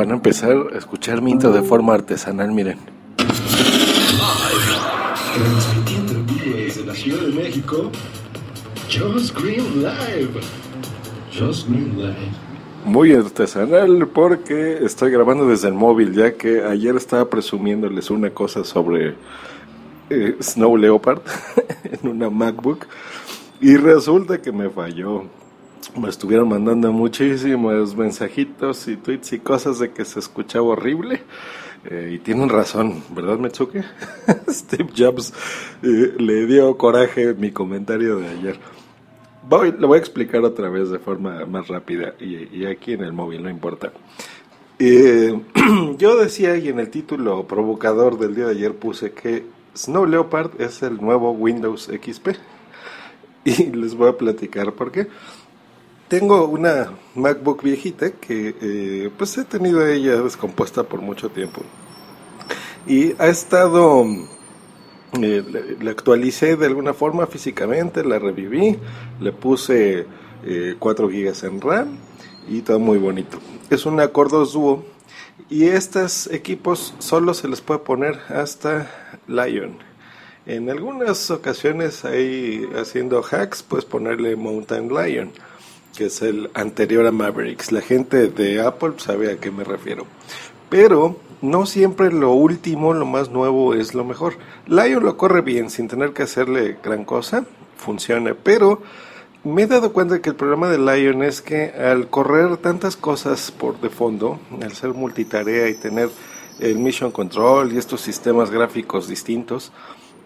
van a empezar a escuchar mi de forma artesanal, miren. Transmitiendo desde la Ciudad de México, Just Green Live. Just Green Live. Muy artesanal porque estoy grabando desde el móvil, ya que ayer estaba presumiéndoles una cosa sobre eh, Snow Leopard en una MacBook y resulta que me falló. Me estuvieron mandando muchísimos mensajitos y tweets y cosas de que se escuchaba horrible. Eh, y tienen razón, ¿verdad, Metsuke? Steve Jobs eh, le dio coraje mi comentario de ayer. Voy, lo voy a explicar otra vez de forma más rápida y, aquí en el móvil, no importa. Eh, yo decía y en el título provocador del día de ayer puse que Snow Leopard es el nuevo Windows XP. Y les voy a platicar por qué. Tengo una MacBook viejita que eh, pues he tenido ella descompuesta por mucho tiempo. Y ha estado, eh, le, le actualicé de alguna forma físicamente, la reviví, le puse eh, 4 GB en RAM y todo muy bonito. Es una Core 2 Duo y estos equipos solo se les puede poner hasta Lion. En algunas ocasiones ahí haciendo hacks puedes ponerle Mountain Lion que es el anterior a Mavericks. La gente de Apple sabe a qué me refiero. Pero no siempre lo último, lo más nuevo es lo mejor. Lion lo corre bien sin tener que hacerle gran cosa, funciona, pero me he dado cuenta que el problema de Lion es que al correr tantas cosas por de fondo, al ser multitarea y tener el Mission Control y estos sistemas gráficos distintos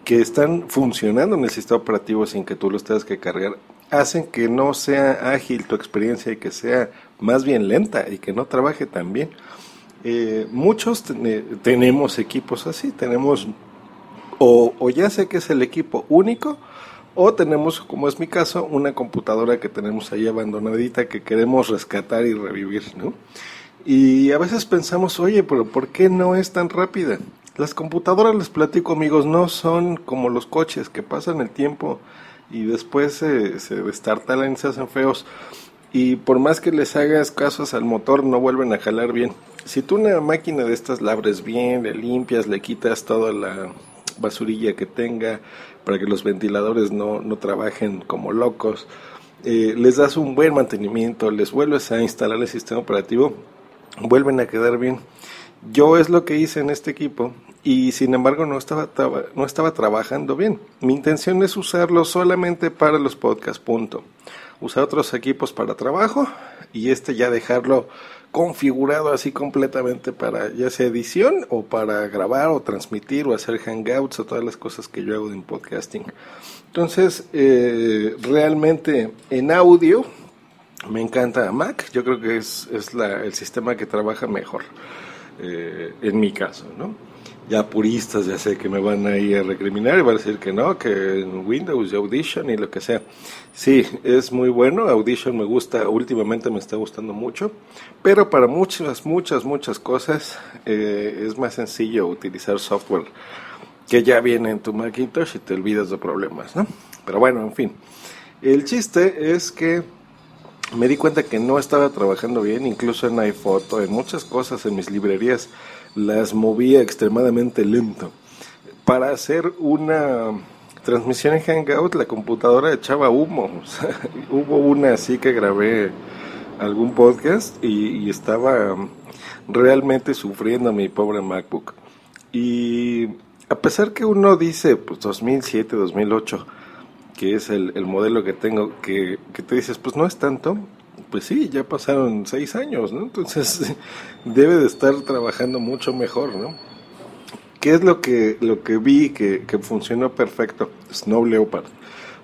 que están funcionando en el sistema operativo sin que tú los tengas que cargar, hacen que no sea ágil tu experiencia y que sea más bien lenta y que no trabaje tan bien. Eh, muchos tenemos equipos así, tenemos o, ya sé que es el equipo único o tenemos, como es mi caso, una computadora que tenemos ahí abandonadita que queremos rescatar y revivir, ¿no? Y a veces pensamos, oye, pero ¿por qué no es tan rápida? Las computadoras, les platico amigos, no son como los coches que pasan el tiempo y después se, se destartalan y se hacen feos. Y por más que les hagas casos al motor, no vuelven a jalar bien. Si tú una máquina de estas la abres bien, le limpias, le quitas toda la basurilla que tenga para que los ventiladores no, no trabajen como locos, eh, les das un buen mantenimiento, les vuelves a instalar el sistema operativo, vuelven a quedar bien. Yo es lo que hice en este equipo y sin embargo no estaba, no estaba trabajando bien. Mi intención es usarlo solamente para los podcasts, punto. Usar otros equipos para trabajo y este ya dejarlo configurado así completamente para ya sea edición o para grabar o transmitir o hacer hangouts o todas las cosas que yo hago en podcasting. Entonces, eh, realmente en audio me encanta Mac, yo creo que es, es la, el sistema que trabaja mejor eh, en mi caso, ¿no? ya puristas ya sé que me van a ir a recriminar y van a decir que no, que en Windows y Audition y lo que sea. Sí, es muy bueno, Audition me gusta, últimamente me está gustando mucho, pero para muchas, muchas, muchas cosas eh, es más sencillo utilizar software que ya viene en tu Macintosh y te olvidas de problemas, ¿no? Pero bueno, en fin. El chiste es que me di cuenta que no estaba trabajando bien, incluso en iPhoto, en muchas cosas, en mis librerías las movía extremadamente lento. Para hacer una transmisión en Hangout, la computadora echaba humo. hubo una así que grabé algún podcast y, y, estaba realmente sufriendo mi pobre MacBook. Y a pesar que uno dice, pues 2007, 2008, que es el, el modelo que tengo, que, que te dices, pues no es tanto, pues sí, ya pasaron seis años, ¿no? Entonces debe de estar trabajando mucho mejor, ¿no? ¿Qué es lo que, lo que vi que, que funcionó perfecto? Snow Leopard.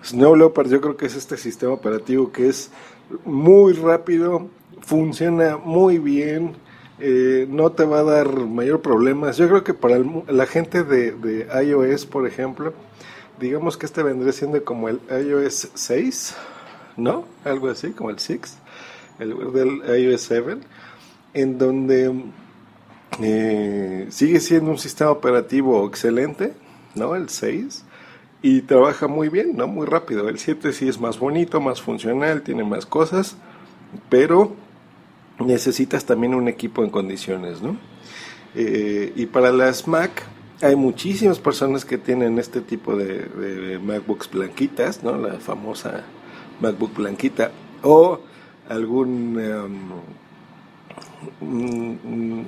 Snow Leopard yo creo que es este sistema operativo que es muy rápido, funciona muy bien, eh, no te va a dar mayor problemas. Yo creo que para el, la gente de, de, iOS, por ejemplo, digamos que este vendría siendo como el iOS 6, ¿no? Algo así, como el 6 el del iOS 7, en donde eh, sigue siendo un sistema operativo excelente, ¿no? El 6, y trabaja muy bien, ¿no? Muy rápido. El 7 sí es más bonito, más funcional, tiene más cosas, pero necesitas también un equipo en condiciones, ¿no? Eh, y para las Mac hay muchísimas personas que tienen este tipo de, MacBooks blanquitas, ¿no? La famosa MacBook blanquita o algún um,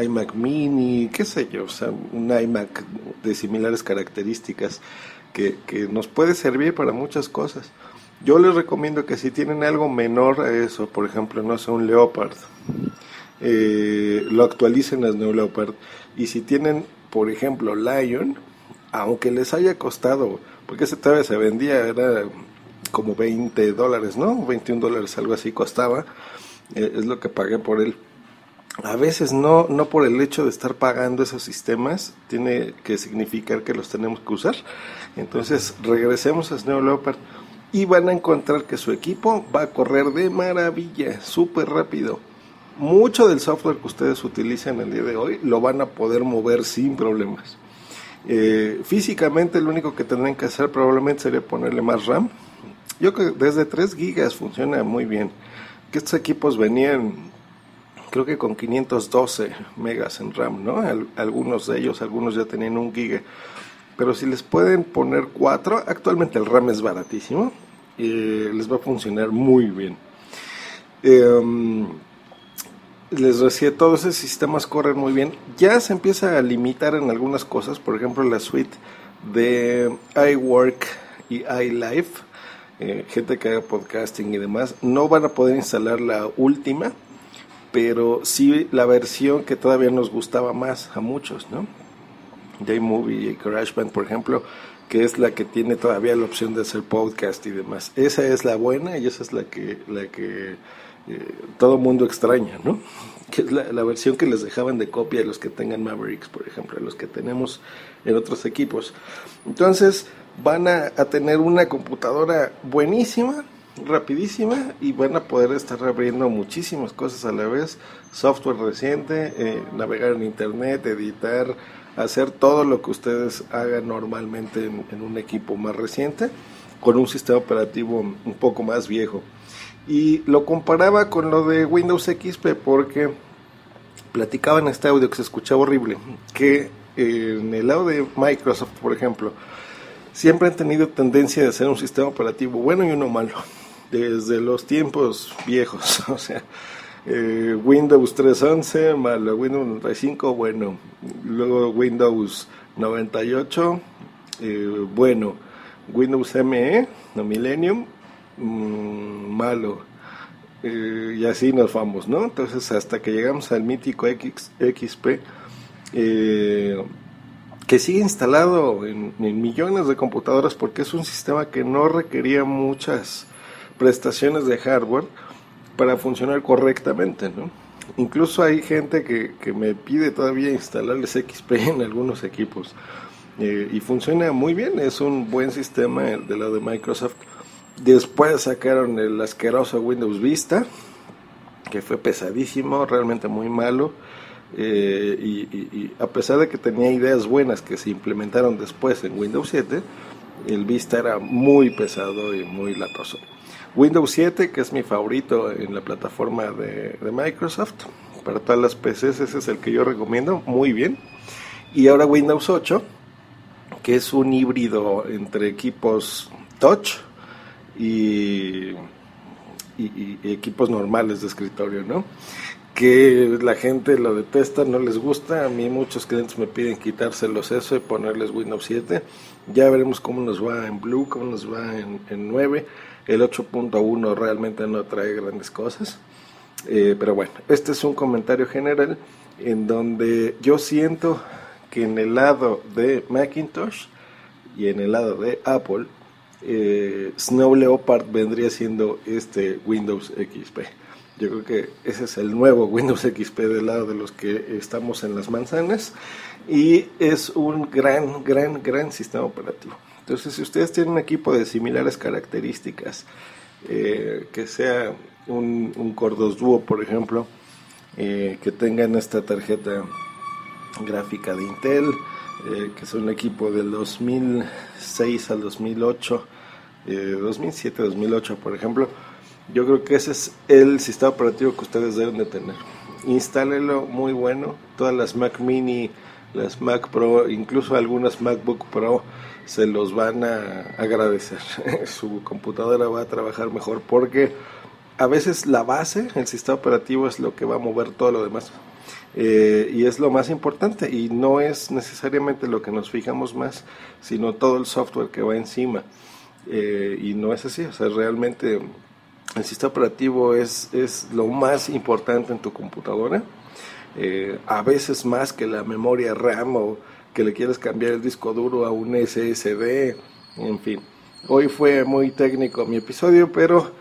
iMac mini, qué sé yo, o sea, un iMac de similares características que, que nos puede servir para muchas cosas. Yo les recomiendo que si tienen algo menor a eso, por ejemplo, no sé, un Leopard, eh, lo actualicen a Neo Leopard. Y si tienen, por ejemplo, Lion, aunque les haya costado, porque ese todavía se vendía, era como 20 dólares, ¿no? 21 dólares, algo así costaba, eh, es lo que pagué por él. A veces no, no por el hecho de estar pagando esos sistemas, tiene que significar que los tenemos que usar. Entonces, regresemos a Snow Leopard y van a encontrar que su equipo va a correr de maravilla, súper rápido. Mucho del software que ustedes utilizan el día de hoy lo van a poder mover sin problemas. Eh, físicamente lo único que tendrán que hacer probablemente sería ponerle más RAM. Yo creo que desde 3 gigas funciona muy bien. Que estos equipos venían creo que con 512 megas en RAM, ¿no? algunos de ellos, algunos ya tenían un giga. Pero si les pueden poner 4, actualmente el RAM es baratísimo les va a funcionar muy bien. Em, les decía, todos esos sistemas corren muy bien. Ya se empieza a limitar en algunas cosas, por ejemplo, la suite de iWork y iLife, eh, gente que haga podcasting y demás, no van a poder instalar la última, pero sí la versión que todavía nos gustaba más a muchos, ¿no? Movie y GarageBand, por ejemplo, que es la que tiene todavía la opción de hacer podcast y demás. Esa es la buena y esa es la que, la que eh, todo mundo extraña, ¿no? Que es la, versión que les dejaban de copia a los que tengan Mavericks, por ejemplo, a los que tenemos en otros equipos. Entonces, van a, tener una computadora buenísima, rapidísima y van a poder estar abriendo muchísimas cosas a la vez, software reciente, eh, navegar en internet, editar, hacer todo lo que ustedes hagan normalmente en, un equipo más reciente con un sistema operativo un poco más viejo. Y lo comparaba con lo de Windows XP porque platicaba en este audio que se escuchaba horrible, que en el lado de Microsoft, por ejemplo, siempre han tenido tendencia de hacer un sistema operativo bueno y uno malo, desde los tiempos viejos, o sea, eh, Windows 3.11 más Windows 95, bueno, luego Windows 98, eh, bueno, Windows ME, no Millennium, mm, malo, eh, y así nos vamos, ¿no? Entonces hasta que llegamos al mítico X, XP, que sigue instalado en, en millones de computadoras porque es un sistema que no requería muchas prestaciones de hardware, para funcionar correctamente, ¿no? Incluso hay gente que, que me pide todavía instalarles XP en algunos equipos eh, y funciona muy bien, es un buen sistema de la de Microsoft. Después sacaron el asqueroso Windows Vista, que fue pesadísimo, realmente muy malo. Eh, y, a pesar de que tenía ideas buenas que se implementaron después en Windows 7, el Vista era muy pesado y muy latoso. Windows 7, que es mi favorito en la plataforma de, Microsoft. Para todas las PCs, ese es el que yo recomiendo, muy bien. Y ahora Windows 8, que es un híbrido entre equipos touch y, equipos normales de escritorio, ¿no? Que la gente lo detesta, no les gusta. A mí muchos clientes me piden quitárselos eso y ponerles Windows 7. Ya veremos cómo nos va en Blue, cómo nos va en, en 9 el 8.1 realmente no trae grandes cosas. Eh, pero bueno, este es un comentario general en donde yo siento que en el lado de Macintosh y en el lado de Apple, eh, Snow Leopard vendría siendo este Windows XP. Yo creo que ese es el nuevo Windows XP del lado de los que estamos en las manzanas y es un gran, gran, gran sistema operativo. Entonces, si ustedes tienen un equipo de similares características, eh, que sea un, Cordos Duo, por ejemplo, eh, que tengan esta tarjeta gráfica de Intel, eh, que es un equipo del 2006 al 2008, 2007-2008, por ejemplo, Yo creo que ese es el sistema operativo que ustedes deben de tener. Instálelo muy bueno. Todas las Mac Mini, las Mac Pro, incluso algunas MacBook Pro se los van a agradecer. Su computadora va a trabajar mejor porque a veces la base, el sistema operativo es lo que va a mover todo lo demás. Eh, y es lo más importante y no es necesariamente lo que nos fijamos más, sino todo el software que va encima. Eh, y no es así, o sea, realmente el sistema operativo es, es lo más importante en tu computadora, eh, a veces más que la memoria RAM o que le quieres cambiar el disco duro a un SSD, en fin. Hoy fue muy técnico mi episodio, pero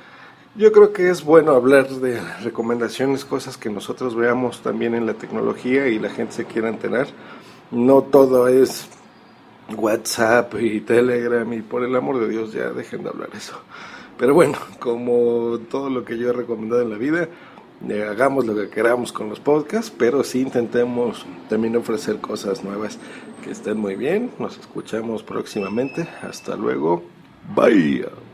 yo creo que es bueno hablar de recomendaciones, cosas que nosotros veamos también en la tecnología y la gente se quiera enterar. No todo es WhatsApp y Telegram y por el amor de Dios ya dejen de hablar eso. Pero bueno, como todo lo que yo he recomendado en la vida, eh, hagamos lo que queramos con los podcasts, pero sí intentemos también ofrecer cosas nuevas que estén muy bien. Nos escuchamos próximamente. Hasta luego. Bye.